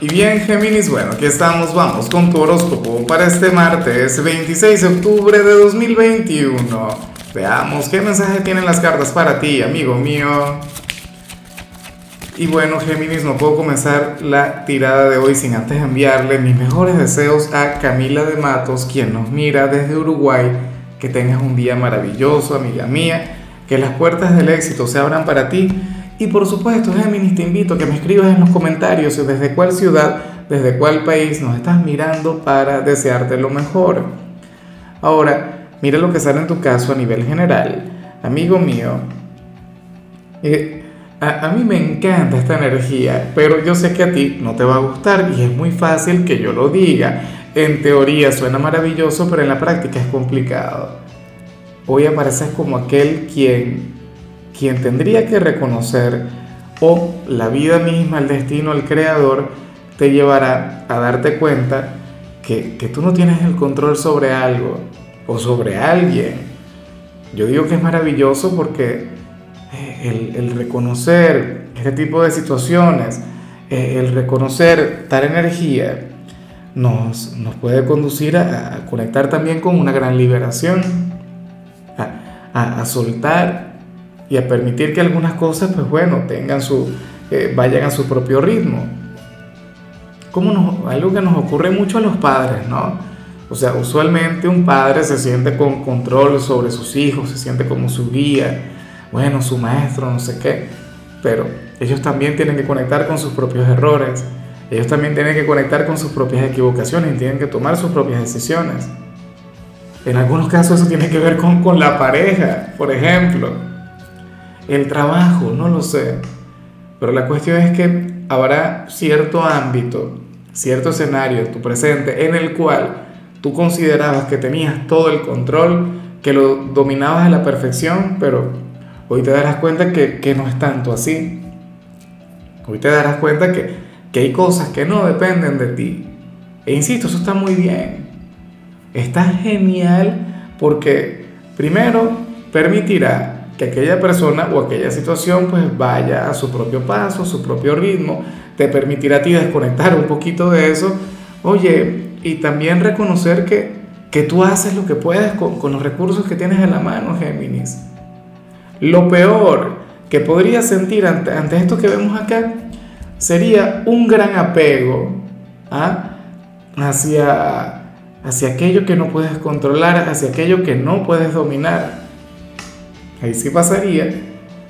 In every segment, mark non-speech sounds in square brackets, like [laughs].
Y bien, Géminis, bueno, aquí estamos, vamos con tu horóscopo para este martes 26 de octubre de 2021. Veamos qué mensaje tienen las cartas para ti, amigo mío. Y bueno, Géminis, no puedo comenzar la tirada de hoy sin antes enviarle mis mejores deseos a Camila de Matos, quien nos mira desde Uruguay. Que tengas un día maravilloso, amiga mía. Que las puertas del éxito se abran para ti y por supuesto, Géminis, te invito a que me escribas en los comentarios desde cuál ciudad, desde cuál país nos estás mirando para desearte lo mejor. Ahora, mira lo que sale en tu caso a nivel general. Amigo mío, eh, a, a, mí me encanta esta energía, pero yo sé que a ti no te va a gustar y es muy fácil que yo lo diga. En teoría suena maravilloso, pero en la práctica es complicado. Hoy apareces como aquel quien quien tendría que reconocer o la vida misma, el destino, el creador, te llevará a darte cuenta que, que tú no tienes el control sobre algo o sobre alguien. Yo digo que es maravilloso porque eh, el, el reconocer este tipo de situaciones, eh, el reconocer tal energía, nos, nos puede conducir a, a, conectar también con una gran liberación, a, a, a soltar y a permitir que algunas cosas, pues bueno, tengan su, eh, vayan a su propio ritmo. Como nos, algo que nos ocurre mucho a los padres, ¿no? O sea, usualmente un padre se siente con control sobre sus hijos, se siente como su guía, bueno, su maestro, no sé qué, pero ellos también tienen que conectar con sus propios errores, ellos también tienen que conectar con sus propias equivocaciones y tienen que tomar sus propias decisiones. En algunos casos eso tiene que ver con, con la pareja, por ejemplo el trabajo, no lo sé. Pero la cuestión es que habrá cierto ámbito, cierto escenario en tu presente en el cual tú considerabas que tenías todo el control, que lo dominabas a la perfección, pero hoy te darás cuenta que, que no es tanto así. Hoy te darás cuenta que, que hay cosas que no dependen de ti. E insisto, eso está muy bien. Está genial porque primero permitirá que aquella persona o aquella situación pues vaya a su propio paso, a su propio ritmo, te permitirá a ti desconectar un poquito de eso, oye, y también reconocer que, que tú haces lo que puedes con, con los recursos que tienes en la mano, Géminis. Lo peor que podrías sentir ante, ante esto que vemos acá sería un gran apego ¿ah? hacia, hacia aquello que no puedes controlar, hacia aquello que no puedes dominar. Ahí sí pasaría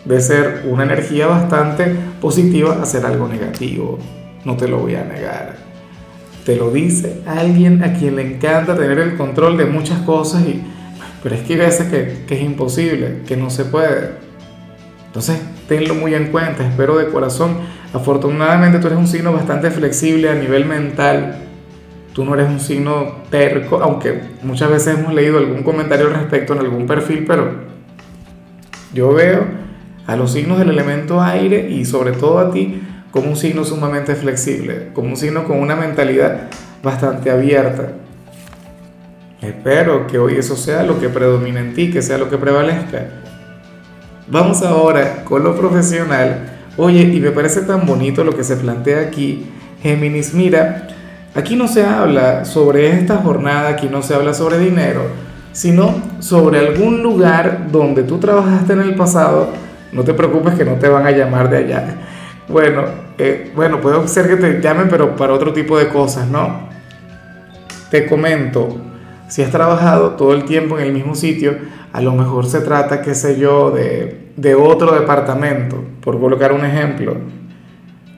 de ser una energía bastante positiva a ser algo negativo. No te lo voy a negar. Te lo dice alguien a quien le encanta tener el control de muchas cosas, y, pero es que hay veces que, es imposible, que no se puede. Entonces, tenlo muy en cuenta, espero de corazón. Afortunadamente tú eres un signo bastante flexible a nivel mental. Tú no eres un signo terco, aunque muchas veces hemos leído algún comentario al respecto en algún perfil, pero yo veo a los signos del elemento aire y sobre todo a ti como un signo sumamente flexible, como un signo con una mentalidad bastante abierta. Espero que hoy eso sea lo que predomine en ti, que sea lo que prevalezca. Vamos ahora con lo profesional. Oye, y me parece tan bonito lo que se plantea aquí. Géminis, mira, aquí no se habla sobre esta jornada, aquí no se habla sobre dinero, sino sobre algún lugar donde tú trabajaste en el pasado, no te preocupes que no te van a llamar de allá. Bueno, eh, bueno, puede ser que te llamen, pero para otro tipo de cosas, ¿no? Te comento, si has trabajado todo el tiempo en el mismo sitio, a lo mejor se trata, qué sé yo, de, de otro departamento, por colocar un ejemplo.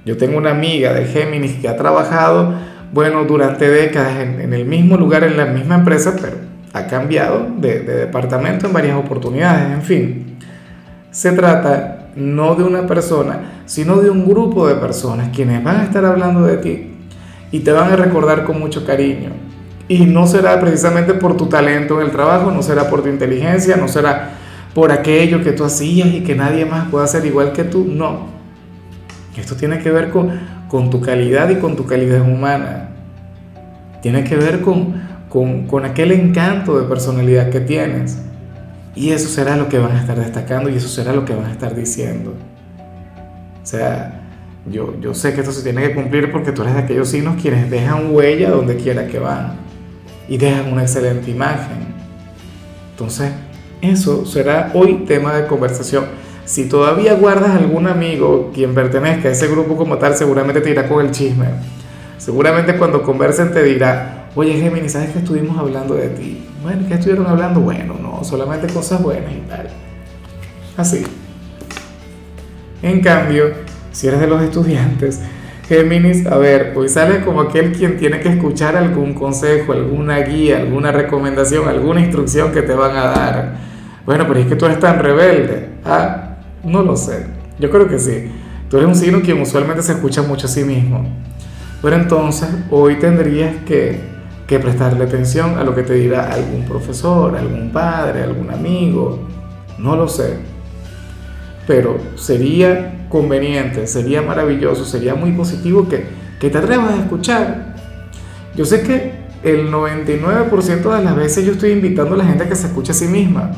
Yo tengo una amiga de Géminis que ha trabajado, bueno, durante décadas en, en el mismo lugar, en la misma empresa, pero ha cambiado de, departamento en varias oportunidades, en fin. Se trata no de una persona, sino de un grupo de personas quienes van a estar hablando de ti y te van a recordar con mucho cariño. Y no será precisamente por tu talento en el trabajo, no será por tu inteligencia, no será por aquello que tú hacías y que nadie más pueda hacer igual que tú, no. Esto tiene que ver con, con tu calidad y con tu calidad humana. Tiene que ver con, con, con aquel encanto de personalidad que tienes. Y eso será lo que van a estar destacando y eso será lo que van a estar diciendo. O sea, yo, yo sé que esto se tiene que cumplir porque tú eres de aquellos signos quienes dejan huella donde quiera que van y dejan una excelente imagen. Entonces, eso será hoy tema de conversación. Si todavía guardas algún amigo quien pertenezca a ese grupo como tal, seguramente te irá con el chisme. Seguramente cuando conversen te dirá, oye Gemini, ¿sabes que estuvimos hablando de ti? Bueno, ¿qué estuvieron hablando? Bueno, no, solamente cosas buenas y tal. Así. En cambio, si eres de los estudiantes, Géminis, a ver, hoy sale como aquel quien tiene que escuchar algún consejo, alguna guía, alguna recomendación, alguna instrucción que te van a dar. Bueno, pero es que tú eres tan rebelde. Ah, no lo sé. Yo creo que sí. Tú eres un signo quien usualmente se escucha mucho a sí mismo. Pero entonces hoy tendrías que, que prestarle atención a lo que te dirá algún profesor, algún padre, algún amigo. No lo sé. Pero sería conveniente, sería maravilloso, sería muy positivo que, te atrevas a escuchar. Yo sé que el 99% de las veces yo estoy invitando a la gente a que se escuche a sí misma.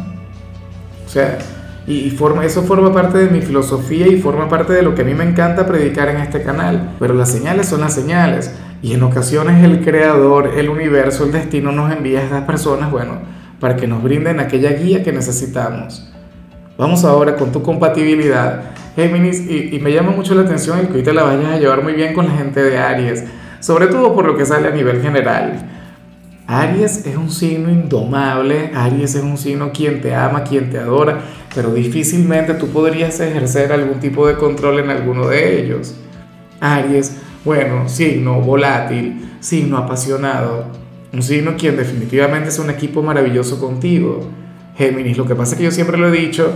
O sea, y, forma, eso forma parte de mi filosofía y forma parte de lo que a mí me encanta predicar en este canal. Pero las señales son las señales. Y en ocasiones el creador, el universo, el destino nos envía a estas personas, bueno, para que nos brinden aquella guía que necesitamos. Vamos ahora con tu compatibilidad Géminis, y, me llama mucho la atención el que hoy te la vayas a llevar muy bien con la gente de Aries, sobre todo por lo que sale a nivel general. Aries es un signo indomable, Aries es un signo quien te ama, quien te adora, pero difícilmente tú podrías ejercer algún tipo de control en alguno de ellos. Aries, bueno, signo volátil, signo apasionado, un signo quien definitivamente es un equipo maravilloso contigo. Géminis, lo que pasa es que yo siempre lo he dicho,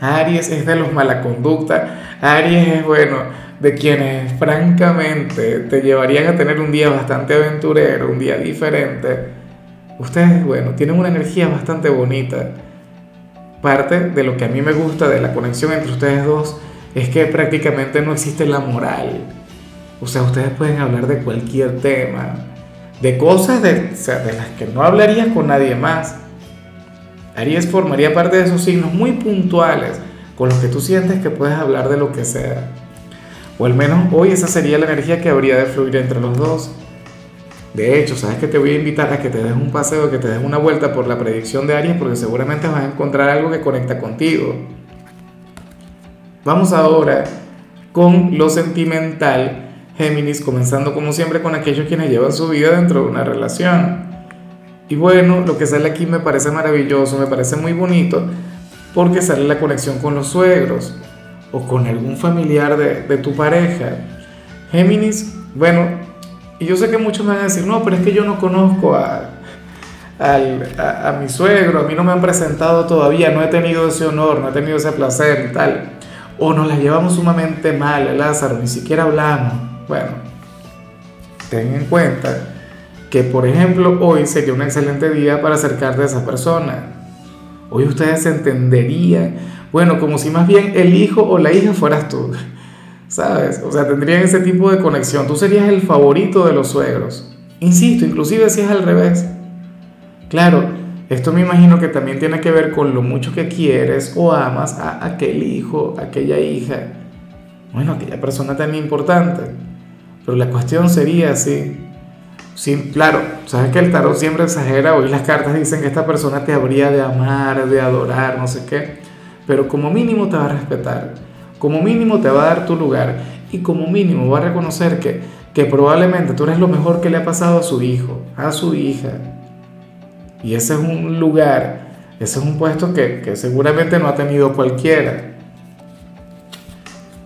Aries es de los mala conducta. Aries es, bueno, de quienes francamente te llevarían a tener un día bastante aventurero, un día diferente. Ustedes, bueno, tienen una energía bastante bonita. Parte de lo que a mí me gusta de la conexión entre ustedes dos es que prácticamente no existe la moral. O sea, ustedes pueden hablar de cualquier tema, de cosas de, de las que no hablarías con nadie más Aries formaría parte de esos signos muy puntuales con los que tú sientes que puedes hablar de lo que sea. O al menos hoy esa sería la energía que habría de fluir entre los dos. De hecho, sabes que te voy a invitar a que te des un paseo, que te des una vuelta por la predicción de Aries, porque seguramente vas a encontrar algo que conecta contigo. Vamos ahora con lo sentimental, Géminis, comenzando como siempre con aquellos quienes llevan su vida dentro de una relación. Y bueno, lo que sale aquí me parece maravilloso, me parece muy bonito, porque sale la conexión con los suegros o con algún familiar de, tu pareja. Géminis, bueno, y yo sé que muchos me van a decir, no, pero es que yo no conozco a, mi suegro, a mí no me han presentado todavía, no he tenido ese honor, no he tenido ese placer y tal. O nos la llevamos sumamente mal, Lázaro, ni siquiera hablamos. Bueno, ten en cuenta que por ejemplo hoy sería un excelente día para acercarte a esa persona. Hoy ustedes se entenderían, bueno, como si más bien el hijo o la hija fueras tú, [laughs] ¿sabes? O sea, tendrían ese tipo de conexión. Tú serías el favorito de los suegros. Insisto, inclusive si es al revés. Claro, esto me imagino que también tiene que ver con lo mucho que quieres o amas a aquel hijo, aquella hija, bueno, aquella persona tan importante. Pero la cuestión sería así, Sí, claro, sabes que el tarot siempre exagera, hoy las cartas dicen que esta persona te habría de amar, de adorar, no sé qué, pero como mínimo te va a respetar, como mínimo te va a dar tu lugar y como mínimo va a reconocer que, que probablemente tú eres lo mejor que le ha pasado a su hijo, a su hija. Y ese es un lugar, ese es un puesto que, que seguramente no ha tenido cualquiera.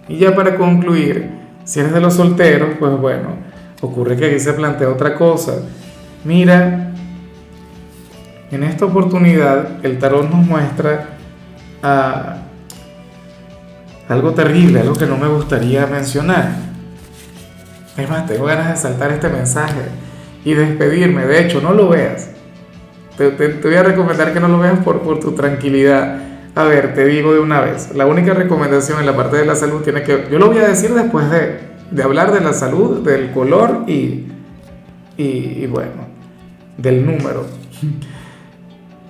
Y ya para concluir, si eres de los solteros, pues bueno, Ocurre que aquí se plantea otra cosa. Mira, en esta oportunidad el tarot nos muestra ah, algo terrible, algo que no me gustaría mencionar. Es más, tengo ganas de saltar este mensaje y despedirme. De hecho, no lo veas. Te, voy a recomendar que no lo veas por tu tranquilidad. A ver, te digo de una vez, la única recomendación en la parte de la salud tiene que... Yo lo voy a decir después de, de hablar de la salud, del color y, y, bueno, del número.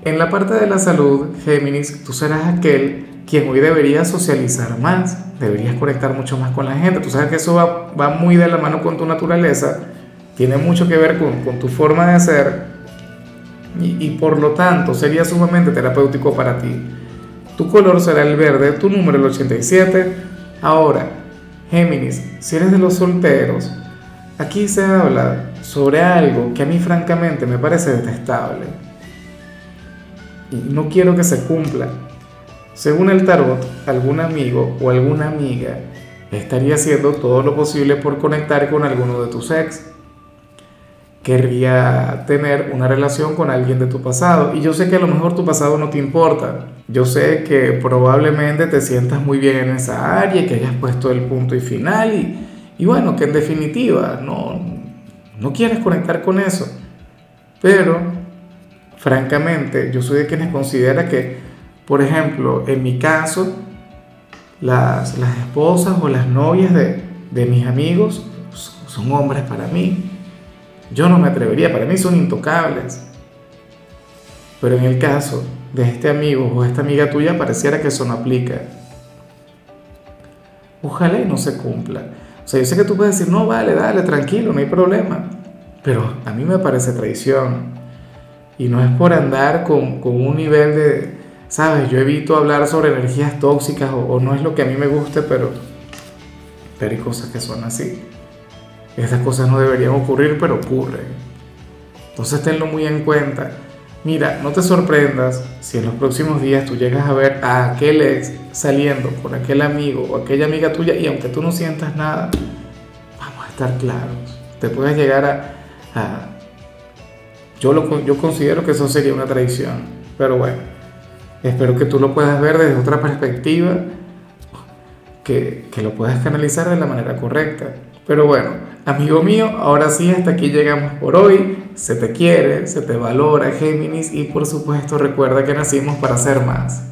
En la parte de la salud, Géminis, tú serás aquel quien hoy debería socializar más, deberías conectar mucho más con la gente. Tú sabes que eso va, va muy de la mano con tu naturaleza, tiene mucho que ver con, con tu forma de ser y, y por lo tanto sería sumamente terapéutico para ti. Tu color será el verde, tu número el 87. Ahora, Géminis, si eres de los solteros, aquí se habla sobre algo que a mí francamente me parece detestable. Y no quiero que se cumpla. Según el tarot, algún amigo o alguna amiga estaría haciendo todo lo posible por conectar con alguno de tus ex. Querría tener una relación con alguien de tu pasado. Y yo sé que a lo mejor tu pasado no te importa. Yo sé que probablemente te sientas muy bien en esa área que hayas puesto el punto y final. Y, y bueno, que en definitiva no, no quieres conectar con eso. Pero, francamente, yo soy de quienes considera que por ejemplo, en mi caso, las, las esposas o las novias de, de mis amigos son hombres para mí. Yo no me atrevería, para mí son intocables. Pero en el caso de este amigo o esta amiga tuya, pareciera que eso no aplica. Ojalá y no se cumpla. O sea, yo sé que tú puedes decir, no, vale, dale, tranquilo, no hay problema. Pero a mí me parece traición. Y no es por andar con, con un nivel de, sabes, yo evito hablar sobre energías tóxicas o, no es lo que a mí me guste, pero, pero hay cosas que son así. Estas cosas no deberían ocurrir, pero ocurren. Entonces tenlo muy en cuenta. Mira, no te sorprendas si en los próximos días tú llegas a ver a aquel ex saliendo con aquel amigo o aquella amiga tuya y aunque tú no sientas nada, vamos a estar claros. Te puedes llegar a... yo, lo, yo considero que eso sería una traición, pero bueno. Espero que tú lo puedas ver desde otra perspectiva, que, que lo puedas canalizar de la manera correcta. Pero bueno, amigo mío, ahora sí, hasta aquí llegamos por hoy. Se te quiere, se te valora, Géminis, y por supuesto recuerda que nacimos para ser más.